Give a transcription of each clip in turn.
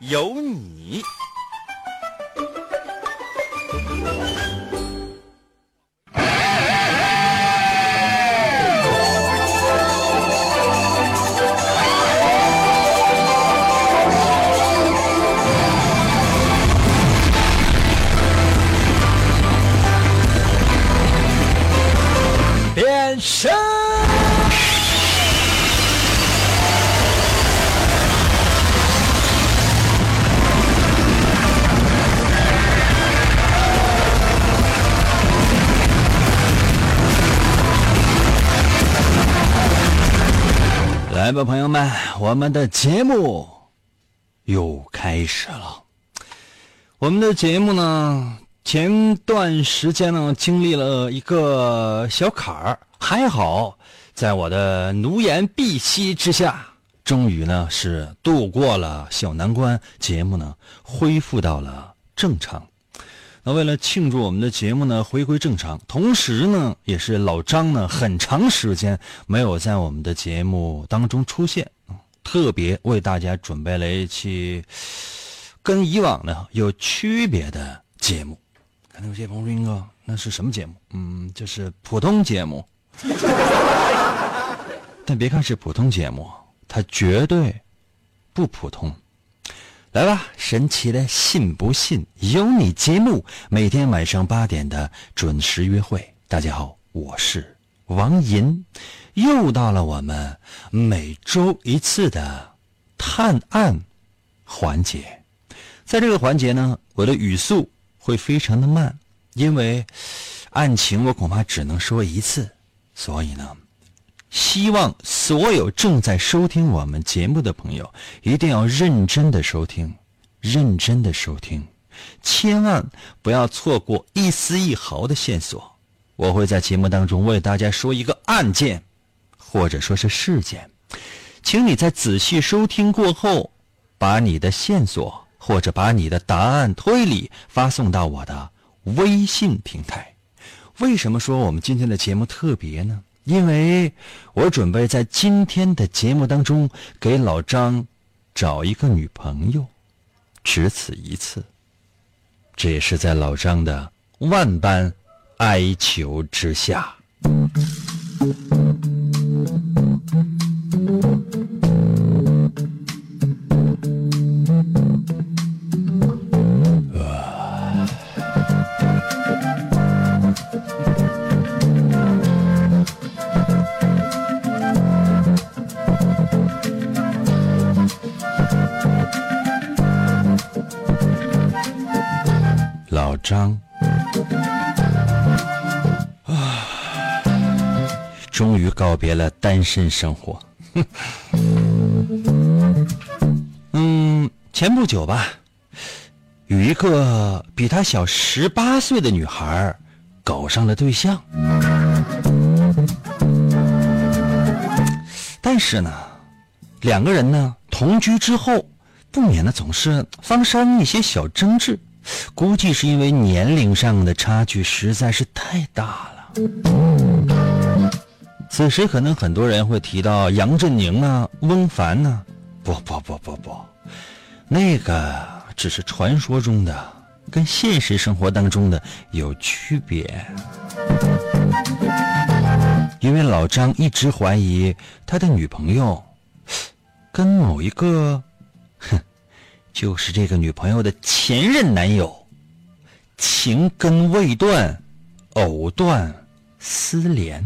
有你。来吧，朋友们，我们的节目又开始了。我们的节目呢，前段时间呢，经历了一个小坎儿，还好，在我的奴颜婢膝之下，终于呢是度过了小难关，节目呢恢复到了正常。那为了庆祝我们的节目呢回归正常，同时呢，也是老张呢很长时间没有在我们的节目当中出现，特别为大家准备了一期跟以往呢有区别的节目。可能有些朋友说：“英哥，那是什么节目？”嗯，就是普通节目。但别看是普通节目，它绝对不普通。来吧，神奇的信不信由你节目，每天晚上八点的准时约会。大家好，我是王银，又到了我们每周一次的探案环节。在这个环节呢，我的语速会非常的慢，因为案情我恐怕只能说一次，所以呢。希望所有正在收听我们节目的朋友一定要认真的收听，认真的收听，千万不要错过一丝一毫的线索。我会在节目当中为大家说一个案件，或者说是事件，请你在仔细收听过后，把你的线索或者把你的答案推理发送到我的微信平台。为什么说我们今天的节目特别呢？因为我准备在今天的节目当中给老张找一个女朋友，只此一次。这也是在老张的万般哀求之下。张，啊，终于告别了单身生活。嗯，前不久吧，与一个比他小十八岁的女孩搞上了对象，但是呢，两个人呢同居之后，不免呢总是发生一些小争执。估计是因为年龄上的差距实在是太大了。此时可能很多人会提到杨振宁啊、翁帆呢，不不不不不，那个只是传说中的，跟现实生活当中的有区别。因为老张一直怀疑他的女朋友跟某一个，就是这个女朋友的前任男友，情根未断，藕断丝连。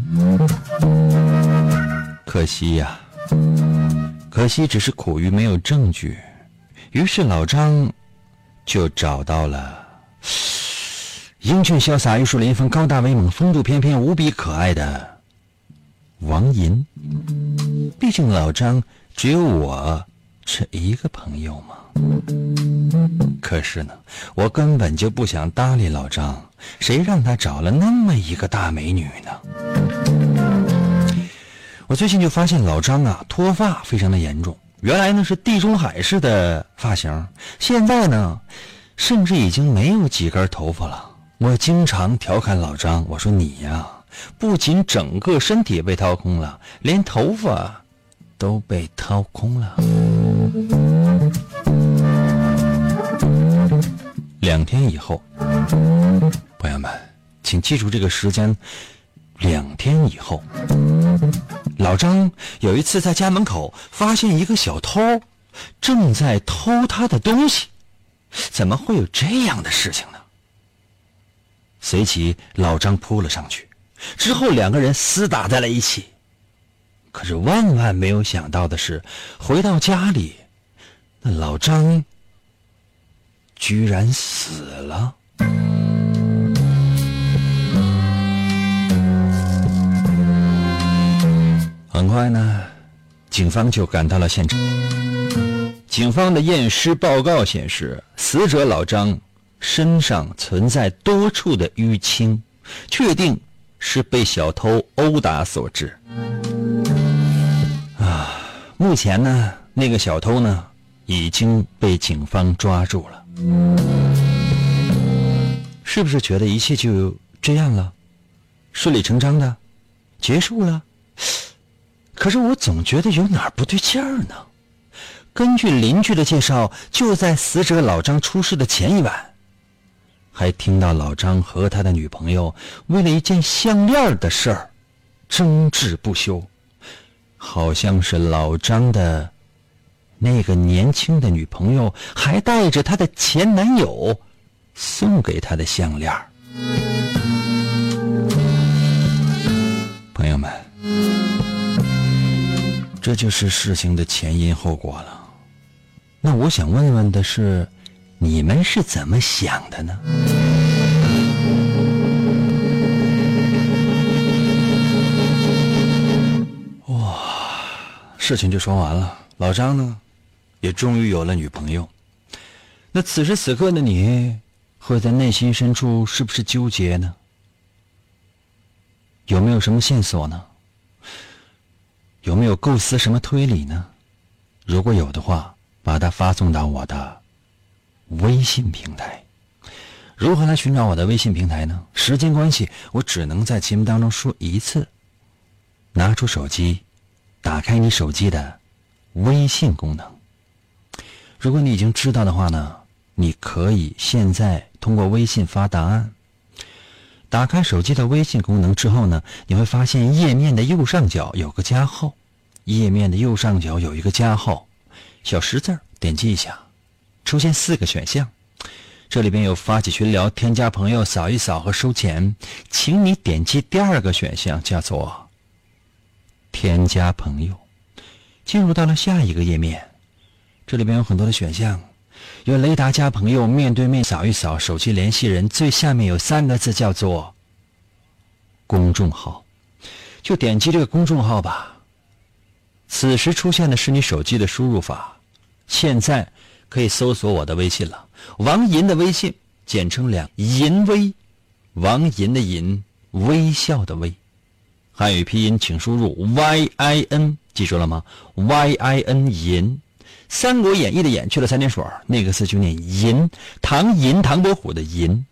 可惜呀，可惜只是苦于没有证据。于是老张就找到了英俊潇洒、玉树临风、高大威猛、风度翩翩、无比可爱的王银。毕竟老张只有我这一个朋友嘛。可是呢，我根本就不想搭理老张，谁让他找了那么一个大美女呢？我最近就发现老张啊，脱发非常的严重。原来呢是地中海式的发型，现在呢，甚至已经没有几根头发了。我经常调侃老张，我说你呀，不仅整个身体被掏空了，连头发都被掏空了。两天以后，朋友们，请记住这个时间。两天以后，老张有一次在家门口发现一个小偷正在偷他的东西，怎么会有这样的事情呢？随即，老张扑了上去，之后两个人厮打在了一起。可是万万没有想到的是，回到家里，那老张居然死了。很快呢，警方就赶到了现场。警方的验尸报告显示，死者老张身上存在多处的淤青，确定是被小偷殴打所致。啊，目前呢，那个小偷呢已经被警方抓住了。是不是觉得一切就这样了，顺理成章的结束了？可是我总觉得有哪儿不对劲儿呢。根据邻居的介绍，就在死者老张出事的前一晚，还听到老张和他的女朋友为了一件项链的事儿争执不休，好像是老张的那个年轻的女朋友还带着她的前男友送给她的项链。朋友们。这就是事情的前因后果了。那我想问问的是，你们是怎么想的呢？哇，事情就说完了。老张呢，也终于有了女朋友。那此时此刻的你，会在内心深处是不是纠结呢？有没有什么线索呢？有没有构思什么推理呢？如果有的话，把它发送到我的微信平台。如何来寻找我的微信平台呢？时间关系，我只能在节目当中说一次。拿出手机，打开你手机的微信功能。如果你已经知道的话呢，你可以现在通过微信发答案。打开手机的微信功能之后呢，你会发现页面的右上角有个加号，页面的右上角有一个加号，小十字点击一下，出现四个选项，这里边有发起群聊、添加朋友、扫一扫和收钱，请你点击第二个选项，叫做添加朋友，进入到了下一个页面，这里边有很多的选项。有雷达加朋友，面对面扫一扫，手机联系人最下面有三个字叫做公众号，就点击这个公众号吧。此时出现的是你手机的输入法，现在可以搜索我的微信了，王银的微信，简称两银微，王银的银，微笑的微，汉语拼音请输入 y i n，记住了吗？y i n 银。《三国演义》的演去了三点水那个字就念银，唐银唐伯虎的银，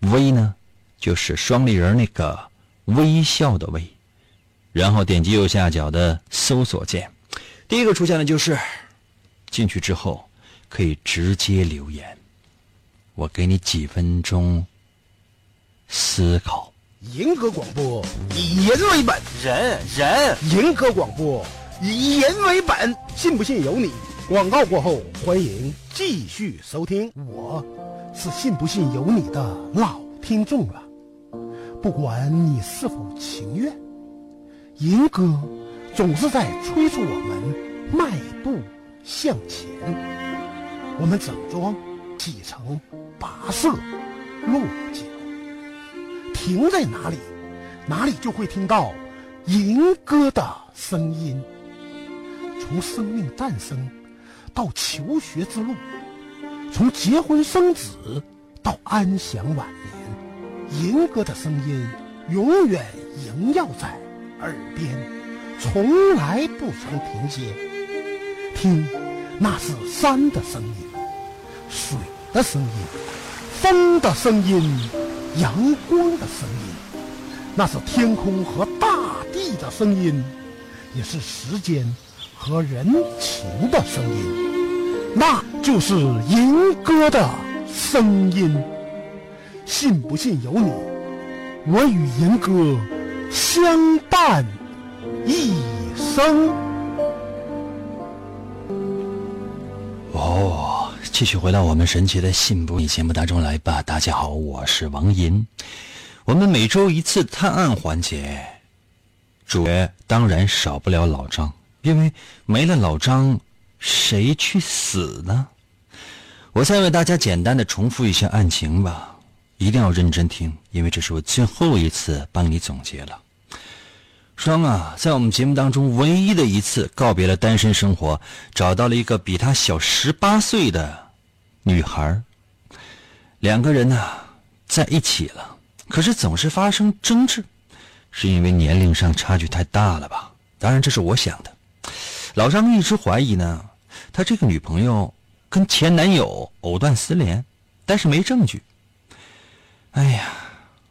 微呢就是双立人那个微笑的微，然后点击右下角的搜索键，第一个出现的就是进去之后可以直接留言，我给你几分钟思考。银河广播以人为本，人人银河广播。以人为本，信不信由你。广告过后，欢迎继续收听。我是信不信由你的老听众了，不管你是否情愿，银哥总是在催促我们迈步向前。我们整装启程，跋涉落脚，停在哪里，哪里就会听到银哥的声音。从生命诞生到求学之路，从结婚生子到安享晚年，银哥的声音永远萦绕在耳边，从来不曾停歇。听，那是山的声音，水的声音，风的声音，阳光的声音，那是天空和大地的声音，也是时间和人情的声音。那就是银哥的声音，信不信由你。我与银哥相伴一生。哦，继续回到我们神奇的信不信节目当中来吧。大家好，我是王银。我们每周一次探案环节，主角当然少不了老张，因为没了老张。谁去死呢？我再为大家简单的重复一下案情吧，一定要认真听，因为这是我最后一次帮你总结了。双啊，在我们节目当中唯一的一次告别了单身生活，找到了一个比他小十八岁的女孩两个人呢在一起了，可是总是发生争执，是因为年龄上差距太大了吧？当然，这是我想的。老张一直怀疑呢，他这个女朋友跟前男友藕断丝连，但是没证据。哎呀，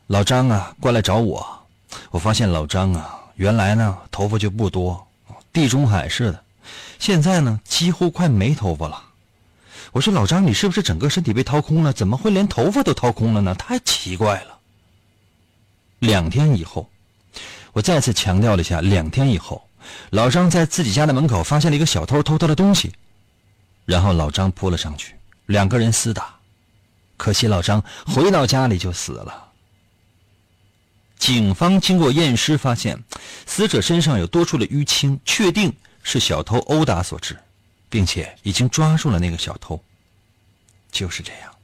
老张啊，过来找我，我发现老张啊，原来呢头发就不多，地中海似的，现在呢几乎快没头发了。我说老张，你是不是整个身体被掏空了？怎么会连头发都掏空了呢？太奇怪了。两天以后，我再次强调了一下，两天以后。老张在自己家的门口发现了一个小偷偷他的东西，然后老张扑了上去，两个人厮打，可惜老张回到家里就死了。警方经过验尸发现，死者身上有多处的淤青，确定是小偷殴打所致，并且已经抓住了那个小偷。就是这样。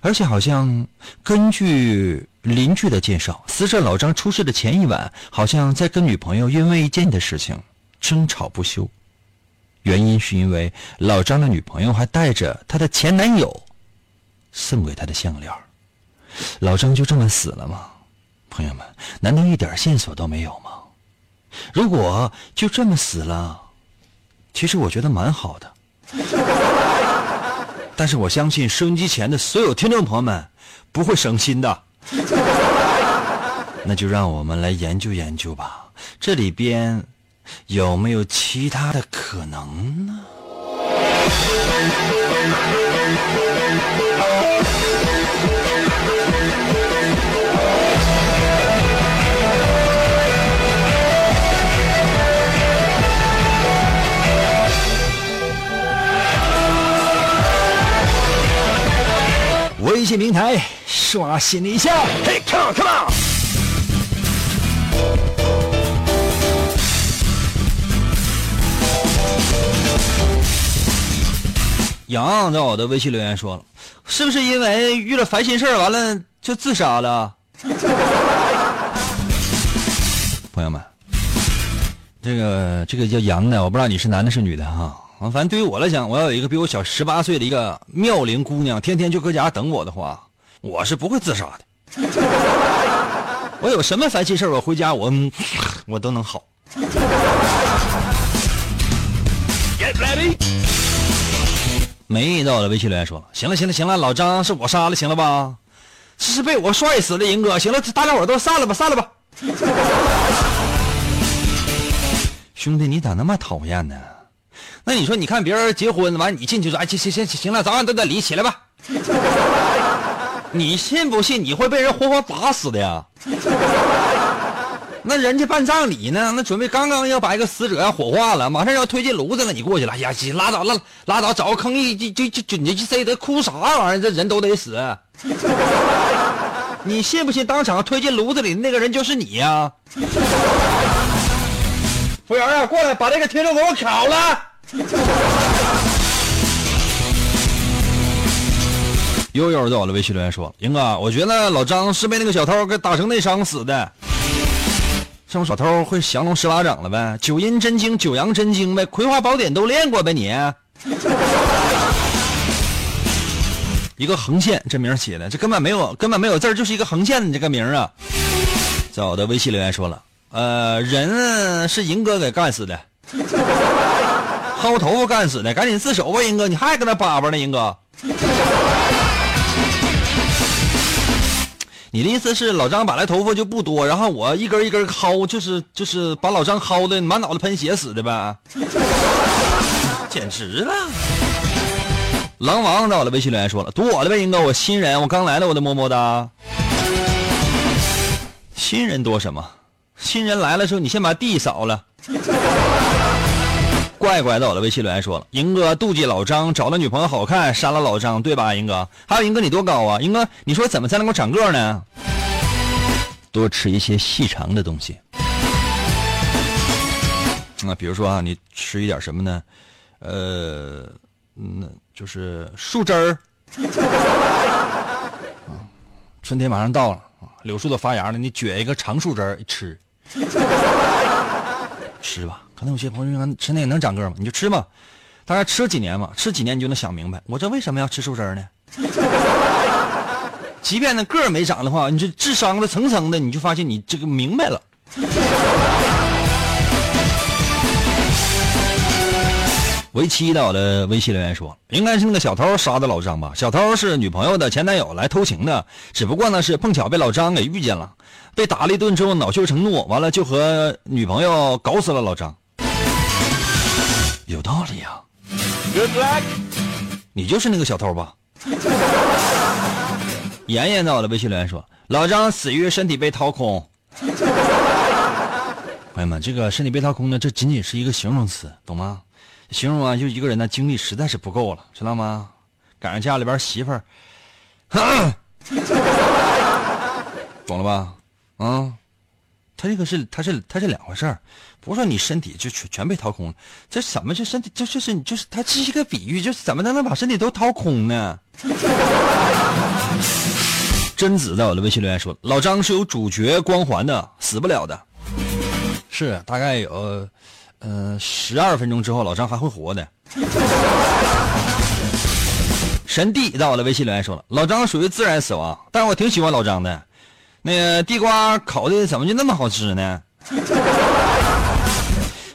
而且好像根据邻居的介绍，死者老张出事的前一晚，好像在跟女朋友因为一件的事情争吵不休。原因是因为老张的女朋友还带着他的前男友送给他的项链。老张就这么死了吗？朋友们，难道一点线索都没有吗？如果就这么死了，其实我觉得蛮好的。但是我相信收音机前的所有听众朋友们不会省心的，那就让我们来研究研究吧，这里边有没有其他的可能呢？微信平台刷新一下，嘿，come on，come on。杨在我的微信留言说了，是不是因为遇了烦心事完了就自杀了？朋友们，这个这个叫杨的，我不知道你是男的是女的哈。啊，反正对于我来讲，我要有一个比我小十八岁的一个妙龄姑娘，天天就搁家等我的话，我是不会自杀的。我有什么烦心事我回家我我都能好。没到的微信留言说，行了行了行了，老张是我杀了，行了吧？这是被我帅死的，银哥，行了，大家伙都散了吧，散了吧。兄弟，你咋那么讨厌呢？那你说，你看别人结婚完，你进去说，哎，行行行行了，早晚都得离，起来吧。你信不信你会被人活活打死的呀？那人家办葬礼呢，那准备刚刚要把一个死者要火化了，马上要推进炉子了，你过去了，哎呀，拉倒了，拉倒，找个坑一就就就你塞得哭啥玩意儿？这人都得死。你信不信当场推进炉子里的那个人就是你呀？服务员啊，过来把这个听众给我烤了。悠悠在我的微信留言说：“英哥，我觉得老张是被那个小偷给打成内伤死的。这种小偷会降龙十八掌了呗？九阴真经、九阳真经呗？葵花宝典都练过呗？你？一个横线，这名写的，这根本没有根本没有字就是一个横线，你这个名啊。在我的微信留言说了，呃，人是银哥给干死的，薅头发干死的，赶紧自首吧，银哥，你还搁那叭叭呢，银哥。你的意思是老张本来头发就不多，然后我一根一根薅，就是就是把老张薅的满脑子喷血死的呗？简直了！狼王在我的微信留言说了，读我的呗，英哥，我新人，我刚来的，我的么么哒。新人多什么？新人来了之后，你先把地扫了。怪怪的我的微信留言说了，英哥妒忌老张找了女朋友好看，杀了老张，对吧，英哥？还有英哥你多高啊？英哥，你说怎么才能够长个呢？多吃一些细长的东西。那比如说啊，你吃一点什么呢？呃，那，就是树枝儿。春天马上到了柳树都发芽了，你撅一个长树枝儿吃，吃吧。可能有些朋友说吃那个能长个吗？你就吃吧，大概吃几年嘛，吃几年你就能想明白，我这为什么要吃树枝呢？即便那个没长的话，你这智商的层层的，你就发现你这个明白了。为期到的微信留言说，应该是那个小偷杀的老张吧？小偷是女朋友的前男友来偷情的，只不过呢是碰巧被老张给遇见了，被打了一顿之后恼羞成怒，完了就和女朋友搞死了老张。有道理啊！Good luck，你就是那个小偷吧？妍妍在我的微信留言说，老张死于身体被掏空。朋友们，这个身体被掏空呢，这仅仅是一个形容词，懂吗？形容啊，就一个人的精力实在是不够了，知道吗？赶上家里边媳妇儿，懂了吧？啊，他这个是，他是，他是两回事儿，不是说你身体就全全被掏空了，这怎么就身体，这就是你就是，他这是一个比喻，就是怎么才能把身体都掏空呢？贞子在我的微信留言说，老张是有主角光环的，死不了的，是大概有。呃，十二分钟之后，老张还会活的。神帝在我的微信留言说了，老张属于自然死亡，但是我挺喜欢老张的。那个地瓜烤的怎么就那么好吃呢？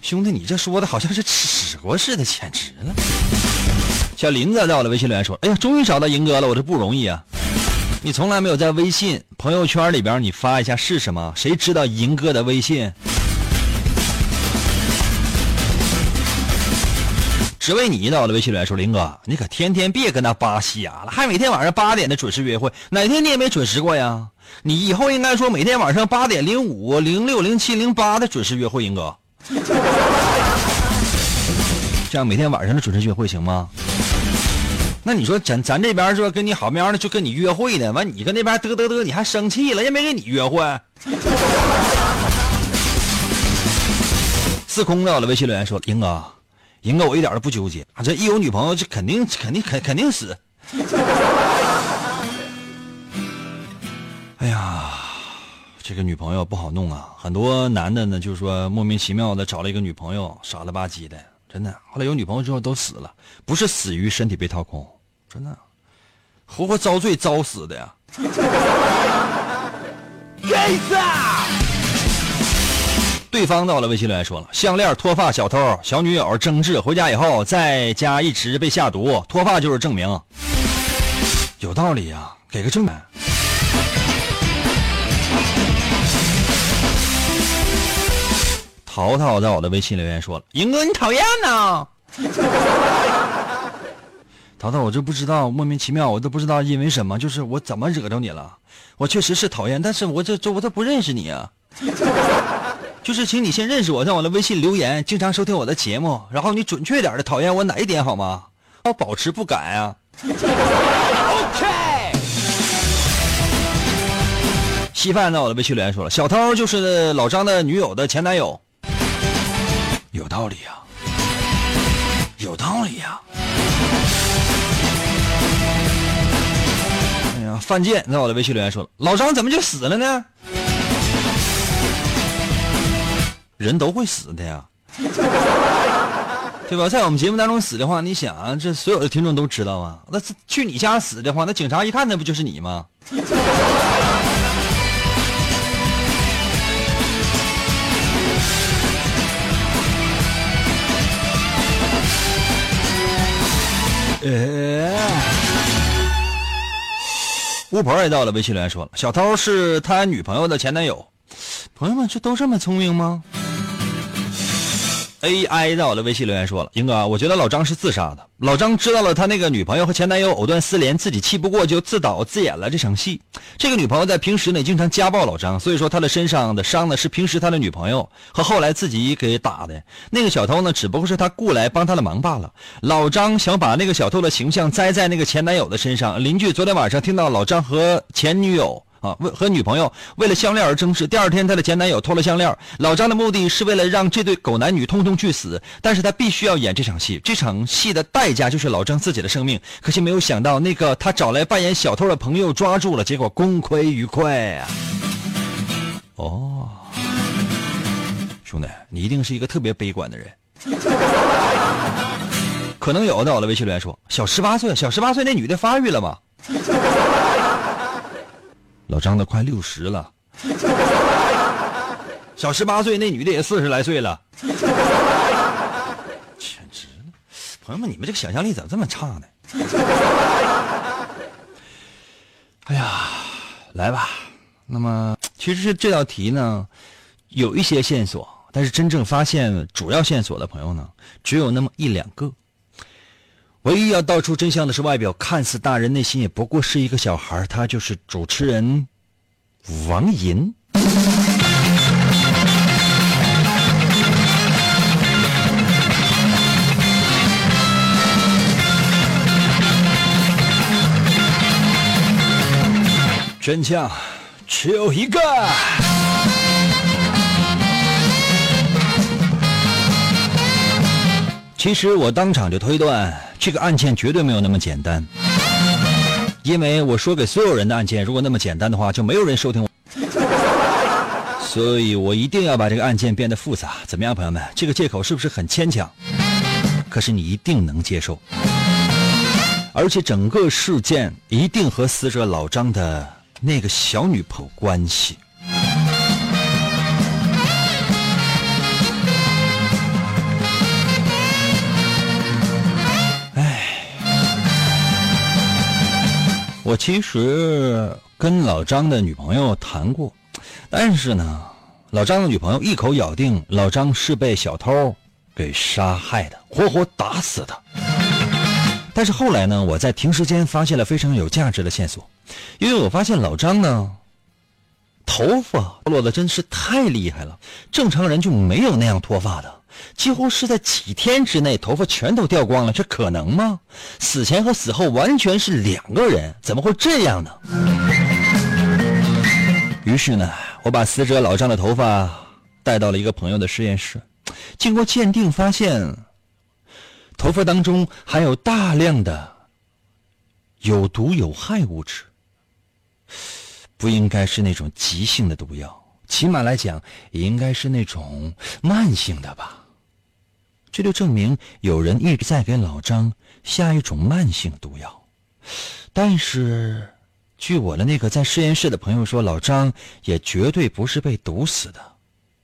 兄弟，你这说的好像是吃过似的，简直了。小林子在我的微信留言说，哎呀，终于找到银哥了，我这不容易啊。你从来没有在微信朋友圈里边你发一下是什么？谁知道银哥的微信？只为你到了微信留言说，林哥，你可天天别跟那扒瞎了，还每天晚上八点的准时约会，哪天你也没准时过呀？你以后应该说每天晚上八点零五、零六、零七、零八的准时约会，英哥，这样每天晚上的准时约会行吗？那你说咱咱这边说跟你好喵的就跟你约会呢，完你跟那边嘚嘚嘚，你还生气了，也没跟你约会。四空到了微信留言说，英哥。赢哥，我一点都不纠结啊！这一有女朋友，这肯定肯定肯肯定死。这个女朋友不好弄啊！很多男的呢，就是说莫名其妙的找了一个女朋友，傻了吧唧的，真的。后来有女朋友之后都死了，不是死于身体被掏空，真的，活活遭罪遭死的呀。该死！对方到了微信里来说了，项链脱发小偷小女友争执回家以后，在家一直被下毒，脱发就是证明，有道理呀，给个证明。淘淘在我的微信留言说了，赢哥你讨厌呢。淘淘，我就不知道莫名其妙，我都不知道因为什么，就是我怎么惹着你了？我确实是讨厌，但是我这这我都不认识你啊。就是请你先认识我，在我的微信留言，经常收听我的节目，然后你准确点的讨厌我哪一点好吗？要保持不改啊。OK。稀饭在我的微信留言说了，小偷就是老张的女友的前男友，有道理呀，有道理呀。哎呀，范建在我的微信留言说了，老张怎么就死了呢？人都会死的呀，对吧？在我们节目当中死的话，你想啊，这所有的听众都知道啊。那去你家死的话，那警察一看，那不就是你吗？巫婆也到了，微信留言说了，小偷是他女朋友的前男友。朋友们，这都这么聪明吗？AI 在我的微信留言说了：“英哥，我觉得老张是自杀的。老张知道了他那个女朋友和前男友藕断丝连，自己气不过就自导自演了这场戏。这个女朋友在平时呢经常家暴老张，所以说他的身上的伤呢是平时他的女朋友和后来自己给打的。那个小偷呢只不过是他雇来帮他的忙罢了。老张想把那个小偷的形象栽在那个前男友的身上。邻居昨天晚上听到老张和前女友。”啊，为和女朋友为了项链而争执。第二天，他的前男友偷了项链。老张的目的是为了让这对狗男女通通去死，但是他必须要演这场戏。这场戏的代价就是老张自己的生命。可惜没有想到，那个他找来扮演小偷的朋友抓住了，结果功亏一篑啊！哦，兄弟，你一定是一个特别悲观的人。可能有的，我的微信留言说：小十八岁，小十八岁那女的发育了吗？老张都快六十了，小十八岁那女的也四十来岁了，简直了！朋友们，你们这个想象力怎么这么差呢？哎呀，来吧。那么，其实这道题呢，有一些线索，但是真正发现主要线索的朋友呢，只有那么一两个。唯一要道出真相的是，外表看似大人，内心也不过是一个小孩。他就是主持人王银。真相只有一个。其实我当场就推断，这个案件绝对没有那么简单。因为我说给所有人的案件，如果那么简单的话，就没有人收听我。所以我一定要把这个案件变得复杂。怎么样，朋友们？这个借口是不是很牵强？可是你一定能接受。而且整个事件一定和死者老张的那个小女朋友关系。我其实跟老张的女朋友谈过，但是呢，老张的女朋友一口咬定老张是被小偷给杀害的，活活打死的。但是后来呢，我在停尸间发现了非常有价值的线索，因为我发现老张呢，头发落的真是太厉害了，正常人就没有那样脱发的。几乎是在几天之内，头发全都掉光了，这可能吗？死前和死后完全是两个人，怎么会这样呢？于是呢，我把死者老张的头发带到了一个朋友的实验室，经过鉴定，发现头发当中含有大量的有毒有害物质，不应该是那种急性的毒药，起码来讲，也应该是那种慢性的吧。这就证明有人一直在给老张下一种慢性毒药，但是，据我的那个在实验室的朋友说，老张也绝对不是被毒死的，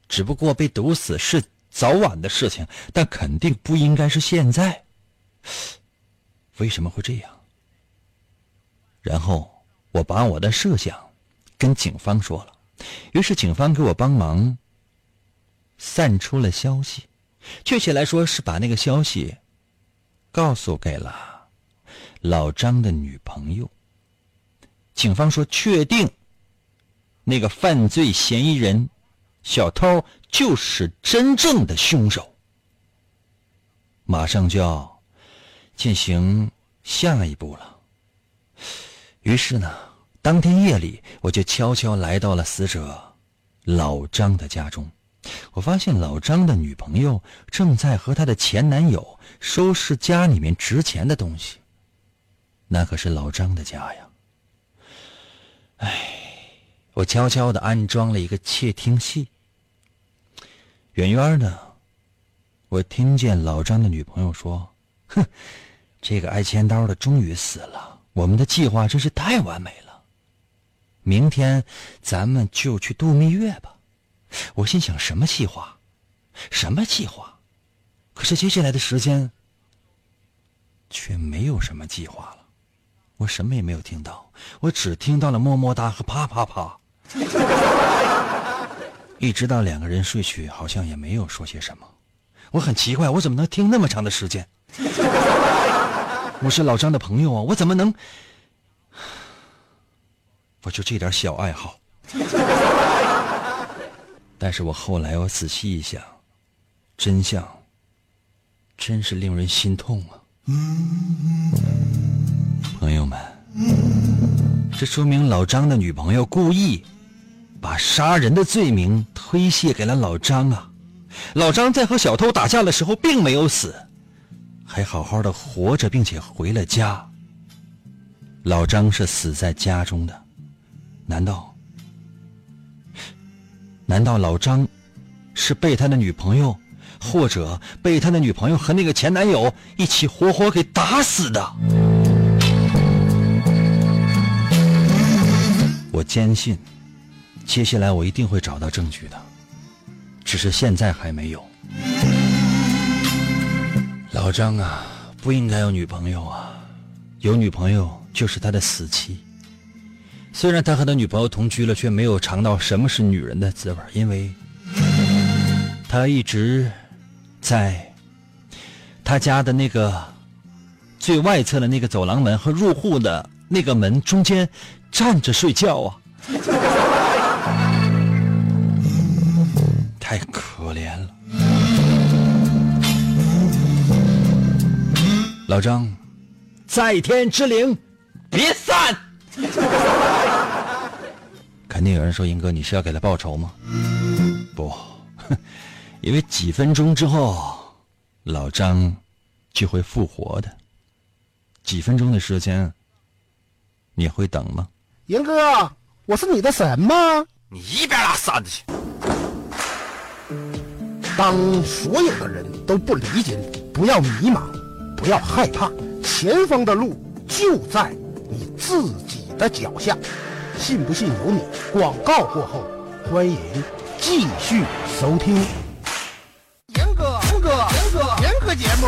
只不过被毒死是早晚的事情，但肯定不应该是现在。为什么会这样？然后我把我的设想跟警方说了，于是警方给我帮忙散出了消息。确切来说，是把那个消息告诉给了老张的女朋友。警方说，确定那个犯罪嫌疑人小偷就是真正的凶手。马上就要进行下一步了。于是呢，当天夜里，我就悄悄来到了死者老张的家中。我发现老张的女朋友正在和他的前男友收拾家里面值钱的东西。那可是老张的家呀！哎，我悄悄的安装了一个窃听器。远远的，我听见老张的女朋友说：“哼，这个爱千刀的终于死了，我们的计划真是太完美了。明天咱们就去度蜜月吧。”我心想：什么计划？什么计划？可是接下来的时间却没有什么计划了。我什么也没有听到，我只听到了么么哒和啪啪啪。一直到两个人睡去，好像也没有说些什么。我很奇怪，我怎么能听那么长的时间？我是老张的朋友啊，我怎么能？我就这点小爱好。但是我后来我仔细一想，真相真是令人心痛啊！朋友们，这说明老张的女朋友故意把杀人的罪名推卸给了老张啊！老张在和小偷打架的时候并没有死，还好好的活着，并且回了家。老张是死在家中的，难道？难道老张是被他的女朋友，或者被他的女朋友和那个前男友一起活活给打死的？我坚信，接下来我一定会找到证据的，只是现在还没有。老张啊，不应该有女朋友啊，有女朋友就是他的死期。虽然他和他女朋友同居了，却没有尝到什么是女人的滋味，因为他一直在他家的那个最外侧的那个走廊门和入户的那个门中间站着睡觉啊，太可怜了。老张，在天之灵，别散。肯定有人说：“英哥，你是要给他报仇吗？”不，因为几分钟之后，老张就会复活的。几分钟的时间，你会等吗？英哥，我是你的神吗？你一边拉扇子去！当所有的人都不理解你，不要迷茫，不要害怕，前方的路就在你自己的脚下。信不信由你。广告过后，欢迎继续收听。严哥，严哥，严哥，严哥节目，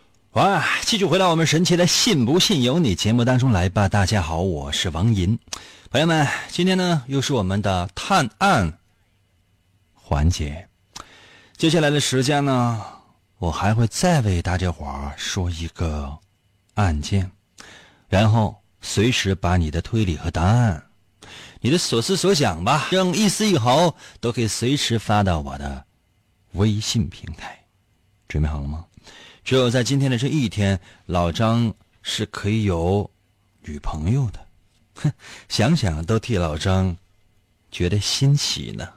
哇！继续回到我们神奇的“信不信由你”节目当中来吧。大家好，我是王银。朋友们，今天呢又是我们的探案环节。接下来的时间呢，我还会再为大家伙说一个案件，然后随时把你的推理和答案、你的所思所想吧，任一丝一毫都可以随时发到我的微信平台。准备好了吗？只有在今天的这一天，老张是可以有女朋友的。哼，想想都替老张觉得新奇呢。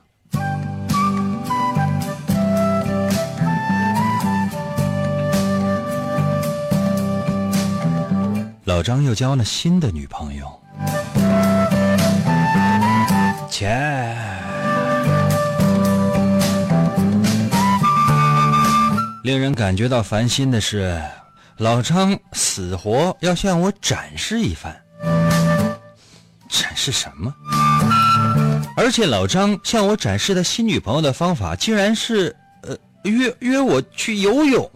老张又交了新的女朋友，切。令人感觉到烦心的是，老张死活要向我展示一番。展示什么？而且老张向我展示的新女朋友的方法，竟然是呃约约我去游泳。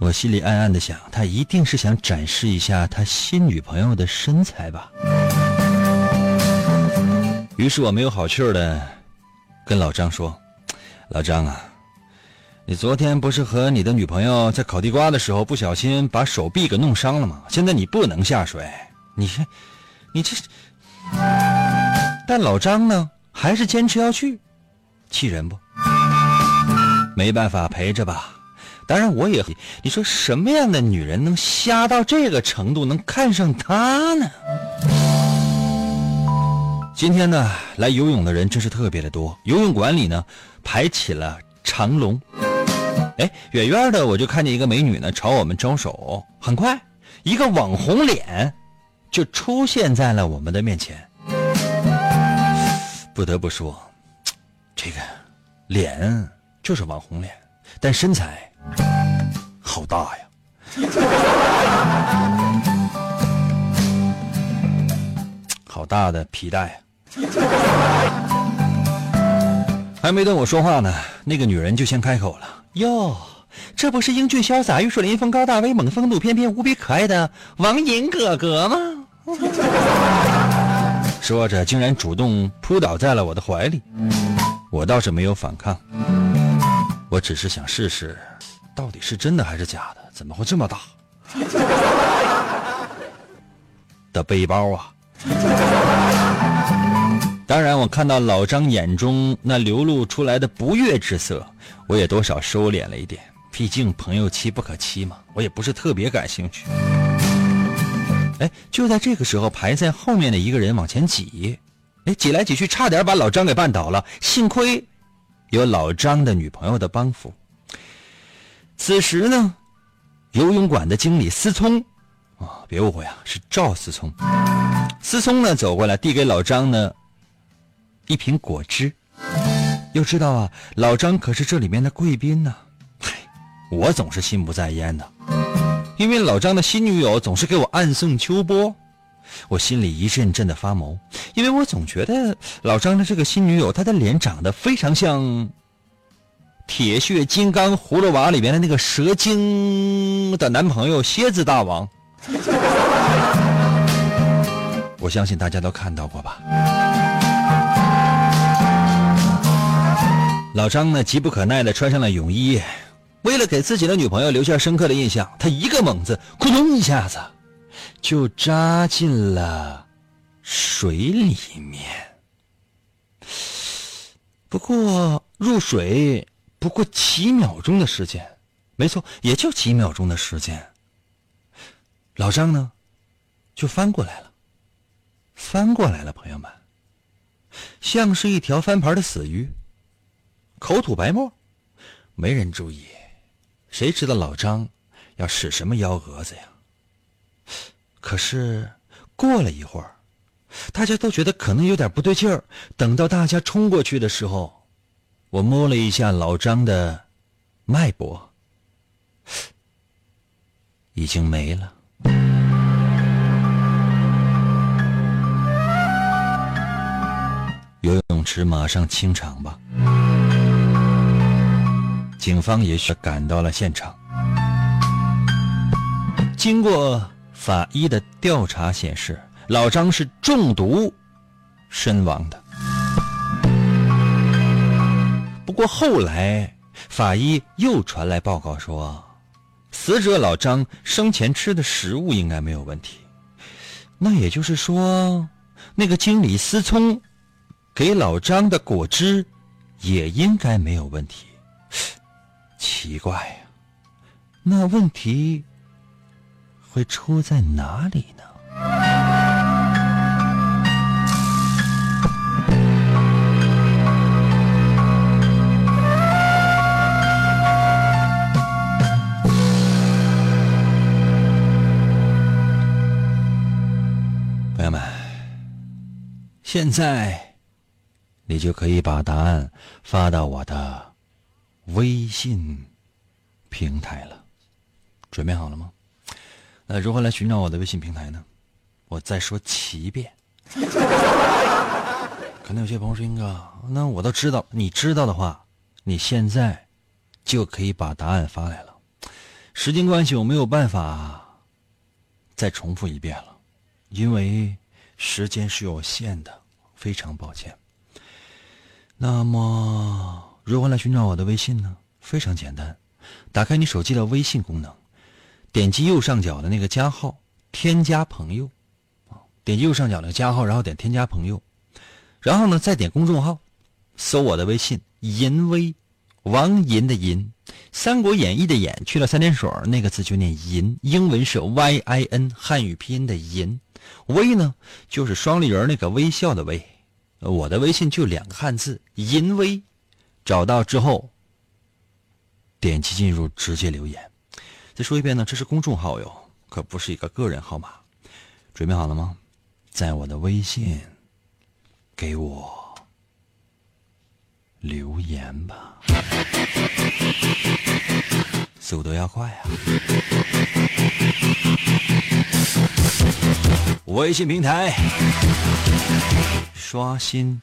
我心里暗暗的想，他一定是想展示一下他新女朋友的身材吧。于是我没有好气儿的跟老张说：“老张啊。”你昨天不是和你的女朋友在烤地瓜的时候不小心把手臂给弄伤了吗？现在你不能下水，你，你这，但老张呢，还是坚持要去，气人不？没办法陪着吧。当然，我也你说什么样的女人能瞎到这个程度，能看上他呢？今天呢，来游泳的人真是特别的多，游泳馆里呢排起了长龙。哎，远远的我就看见一个美女呢朝我们招手，很快一个网红脸就出现在了我们的面前。不得不说，这个脸就是网红脸，但身材。好大呀！好大的皮带！还没等我说话呢，那个女人就先开口了：“哟，这不是英俊潇洒、玉树临风、高大威猛、风度翩翩、无比可爱的王银哥哥吗？” 说着，竟然主动扑倒在了我的怀里。我倒是没有反抗，我只是想试试。到底是真的还是假的？怎么会这么大 的背包啊？当然，我看到老张眼中那流露出来的不悦之色，我也多少收敛了一点。毕竟朋友妻不可欺嘛，我也不是特别感兴趣。哎，就在这个时候，排在后面的一个人往前挤，哎，挤来挤去，差点把老张给绊倒了。幸亏有老张的女朋友的帮扶。此时呢，游泳馆的经理思聪，啊，别误会啊，是赵思聪。思聪呢走过来，递给老张呢一瓶果汁。要知道啊，老张可是这里面的贵宾呢。我总是心不在焉的，因为老张的新女友总是给我暗送秋波，我心里一阵阵的发毛，因为我总觉得老张的这个新女友，她的脸长得非常像。铁血金刚葫芦娃里面的那个蛇精的男朋友蝎子大王，我相信大家都看到过吧。老张呢，急不可耐的穿上了泳衣，为了给自己的女朋友留下深刻的印象，他一个猛子，咕咚一下子就扎进了水里面。不过入水。不过几秒钟的时间，没错，也就几秒钟的时间。老张呢，就翻过来了，翻过来了，朋友们，像是一条翻盘的死鱼，口吐白沫，没人注意，谁知道老张要使什么幺蛾子呀？可是过了一会儿，大家都觉得可能有点不对劲儿。等到大家冲过去的时候。我摸了一下老张的脉搏，已经没了。游泳池马上清场吧。警方也许赶到了现场。经过法医的调查显示，老张是中毒身亡的。不过后来，法医又传来报告说，死者老张生前吃的食物应该没有问题。那也就是说，那个经理思聪给老张的果汁也应该没有问题。奇怪呀，那问题会出在哪里呢？朋友们现在，你就可以把答案发到我的微信平台了。准备好了吗？那如何来寻找我的微信平台呢？我再说七遍。可能有些朋友说：“英哥，那我都知道。你知道的话，你现在就可以把答案发来了。时间关系，我没有办法再重复一遍了，因为。”时间是有限的，非常抱歉。那么，如何来寻找我的微信呢？非常简单，打开你手机的微信功能，点击右上角的那个加号，添加朋友，啊，点击右上角的加号，然后点添加朋友，然后呢，再点公众号，搜我的微信“银威”，王银的银，《三国演义》的演去了三点水，那个字就念银，英文是 Y I N，汉语拼音的银。微呢，就是双立人那个微笑的微。我的微信就两个汉字，银微。找到之后，点击进入，直接留言。再说一遍呢，这是公众号哟，可不是一个个人号码。准备好了吗？在我的微信给我留言吧，速度要快啊！微信平台刷新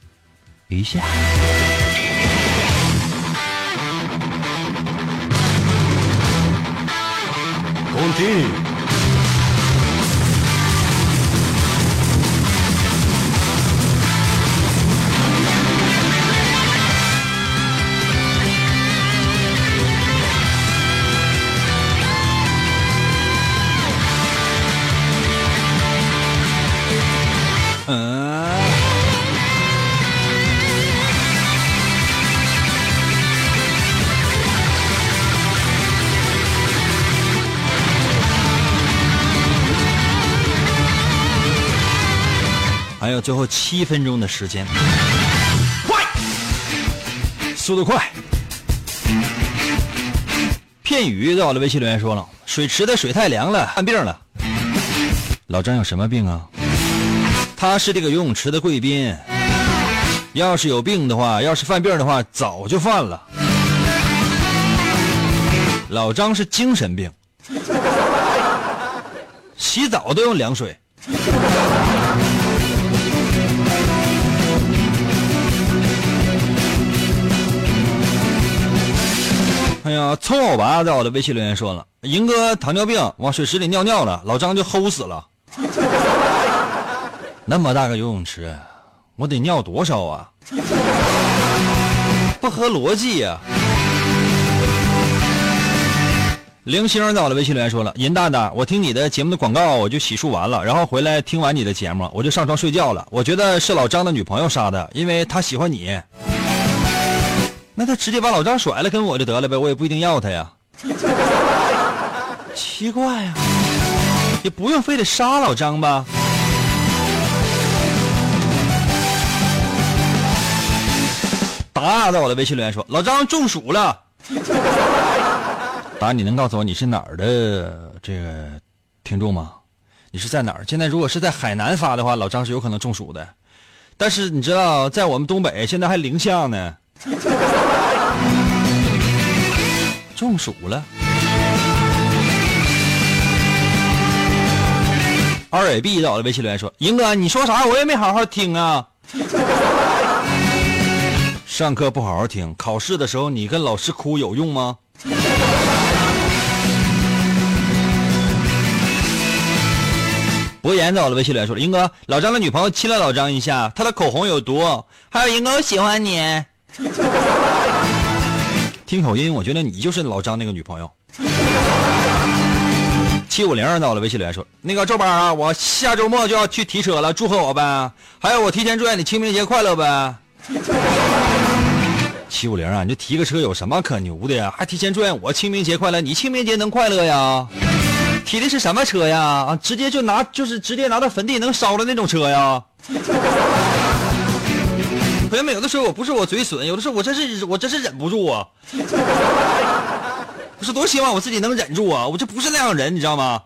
一下。team. 七分钟的时间，快，速度快。片语在我的微信留言说了，水池的水太凉了，犯病了。老张有什么病啊？他是这个游泳池的贵宾，要是有病的话，要是犯病的话，早就犯了。老张是精神病，洗澡都用凉水。哎呀，臭老八在我的微信留言说了，银哥糖尿病往水池里尿尿了，老张就齁死了。那么大个游泳池，我得尿多少啊？不合逻辑呀！零星在我的微信留言说了，银大大，我听你的节目的广告，我就洗漱完了，然后回来听完你的节目，我就上床睡觉了。我觉得是老张的女朋友杀的，因为他喜欢你。那他直接把老张甩了，跟我就得了呗，我也不一定要他呀。奇怪呀，也不用非得杀老张吧？答在我的微信留言说，老张中暑了。答，你能告诉我你是哪儿的这个听众吗？你是在哪儿？现在如果是在海南发的话，老张是有可能中暑的。但是你知道，在我们东北现在还零下呢。中暑了。二 A B 在我的微信留言说：“英哥，你说啥？我也没好好听啊。上课不好好听，考试的时候你跟老师哭有用吗？” 博言在我的微信留言说：“英哥，老张的女朋友亲了老张一下，他的口红有毒。还有英哥，我喜欢你。” 听口音，我觉得你就是老张那个女朋友。七五零到了微信留言说：“那个赵八啊，我下周末就要去提车了，祝贺我呗。还有，我提前祝愿你清明节快乐呗。”七五零啊，你就提个车有什么可牛的呀？还提前祝愿我清明节快乐？你清明节能快乐呀？提的是什么车呀？啊，直接就拿就是直接拿到坟地能烧的那种车呀？朋友们，有的时候我不是我嘴损，有的时候我真是我真是忍不住啊！我是多希望我自己能忍住啊！我这不是那样人，你知道吗？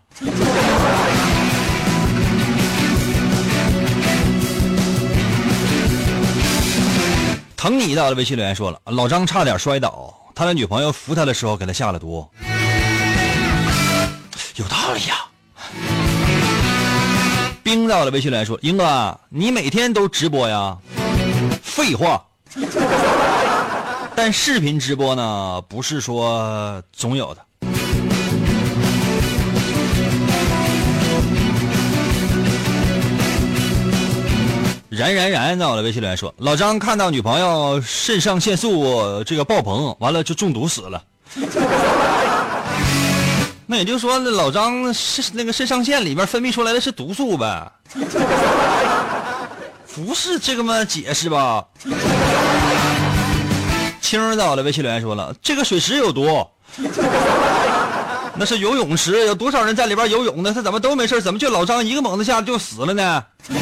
疼你的微信留言说了，老张差点摔倒，他的女朋友扶他的时候给他下了毒，有道理呀。冰到了微信留言说，英哥，你每天都直播呀？废话，但视频直播呢，不是说总有的。然然然，在我的微信留言说，老张看到女朋友肾上腺素这个爆棚，完了就中毒死了。那也就是说，老张肾那个肾上腺里面分泌出来的是毒素呗。不是这个么解释吧？青在我的微信留言说了，这个水池有毒，那是游泳池，有多少人在里边游泳呢？他怎么都没事，怎么就老张一个猛子下就死了呢？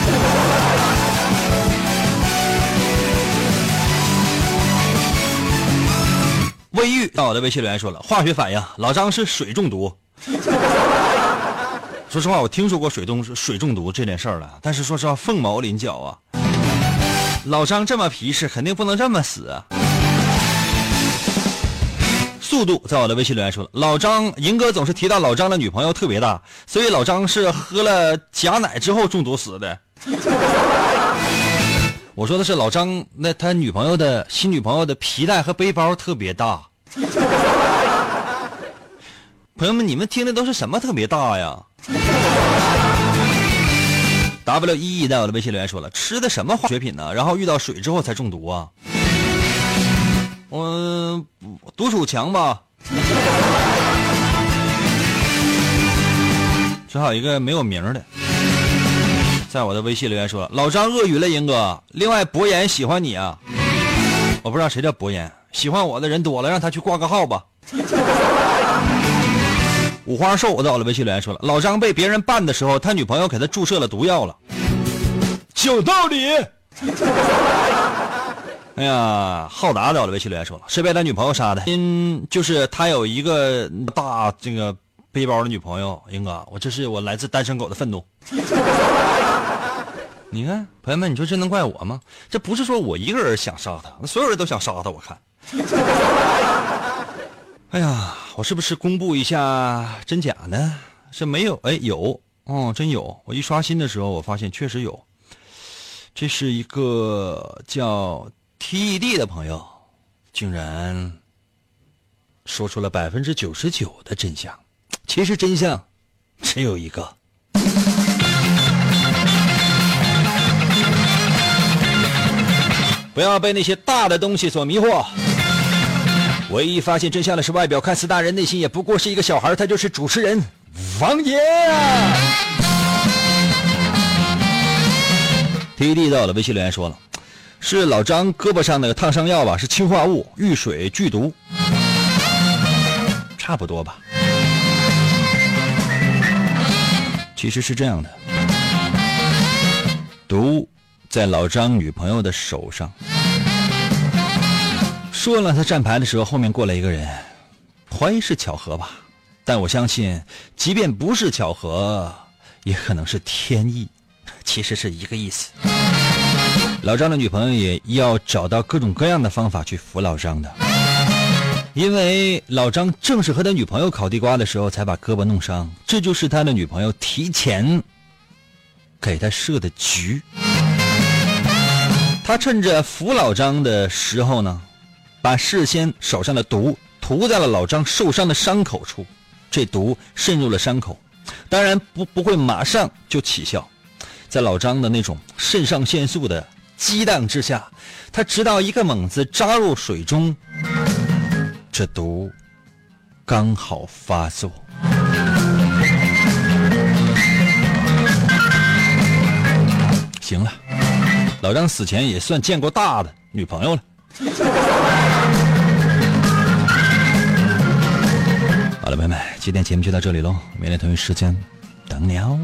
魏玉到我的微信留言说了，化学反应，老张是水中毒。说实话，我听说过水中水中毒这件事儿了，但是说实话，凤毛麟角啊。老张这么皮实，肯定不能这么死啊。速度在我的微信留言说，老张银哥总是提到老张的女朋友特别大，所以老张是喝了假奶之后中毒死的。我说的是老张，那他女朋友的新女朋友的皮带和背包特别大。朋友们，你们听的都是什么特别大呀？W E E 在我的微信留言说了，吃的什么化学品呢？然后遇到水之后才中毒啊？我毒鼠强吧？这还有一个没有名的。在我的微信留言说：“老张鳄鱼了，英哥。另外，博言喜欢你啊，我不知道谁叫博言，喜欢我的人多了，让他去挂个号吧。”五花兽在我的微信留言说了：“老张被别人办的时候，他女朋友给他注射了毒药了，有道理。”哎呀，浩达在我的微信留言说了：“是被他女朋友杀的，嗯就是他有一个大这个背包的女朋友。”英哥，我这是我来自单身狗的愤怒。你看，朋友们，你说这能怪我吗？这不是说我一个人想杀他，那所有人都想杀他。我看，哎呀，我是不是公布一下真假呢？是没有？哎，有哦，真有。我一刷新的时候，我发现确实有。这是一个叫 TED 的朋友，竟然说出了百分之九十九的真相。其实真相只有一个。不要被那些大的东西所迷惑。唯一发现真相的是，外表看似大人，内心也不过是一个小孩。他就是主持人王爷。TED 到了，微信留言说了，是老张胳膊上那个烫伤药吧？是氰化物，遇水剧毒，差不多吧。其实是这样的，毒。在老张女朋友的手上，说了他站牌的时候，后面过来一个人，怀疑是巧合吧，但我相信，即便不是巧合，也可能是天意，其实是一个意思。老张的女朋友也要找到各种各样的方法去扶老张的，因为老张正是和他女朋友烤地瓜的时候才把胳膊弄伤，这就是他的女朋友提前给他设的局。他趁着扶老张的时候呢，把事先手上的毒涂在了老张受伤的伤口处，这毒渗入了伤口，当然不不会马上就起效，在老张的那种肾上腺素的激荡之下，他直到一个猛子扎入水中，这毒刚好发作。行了。老张死前也算见过大的女朋友了。好了，朋友们，今天节目就到这里喽，明天同一时间等你哦。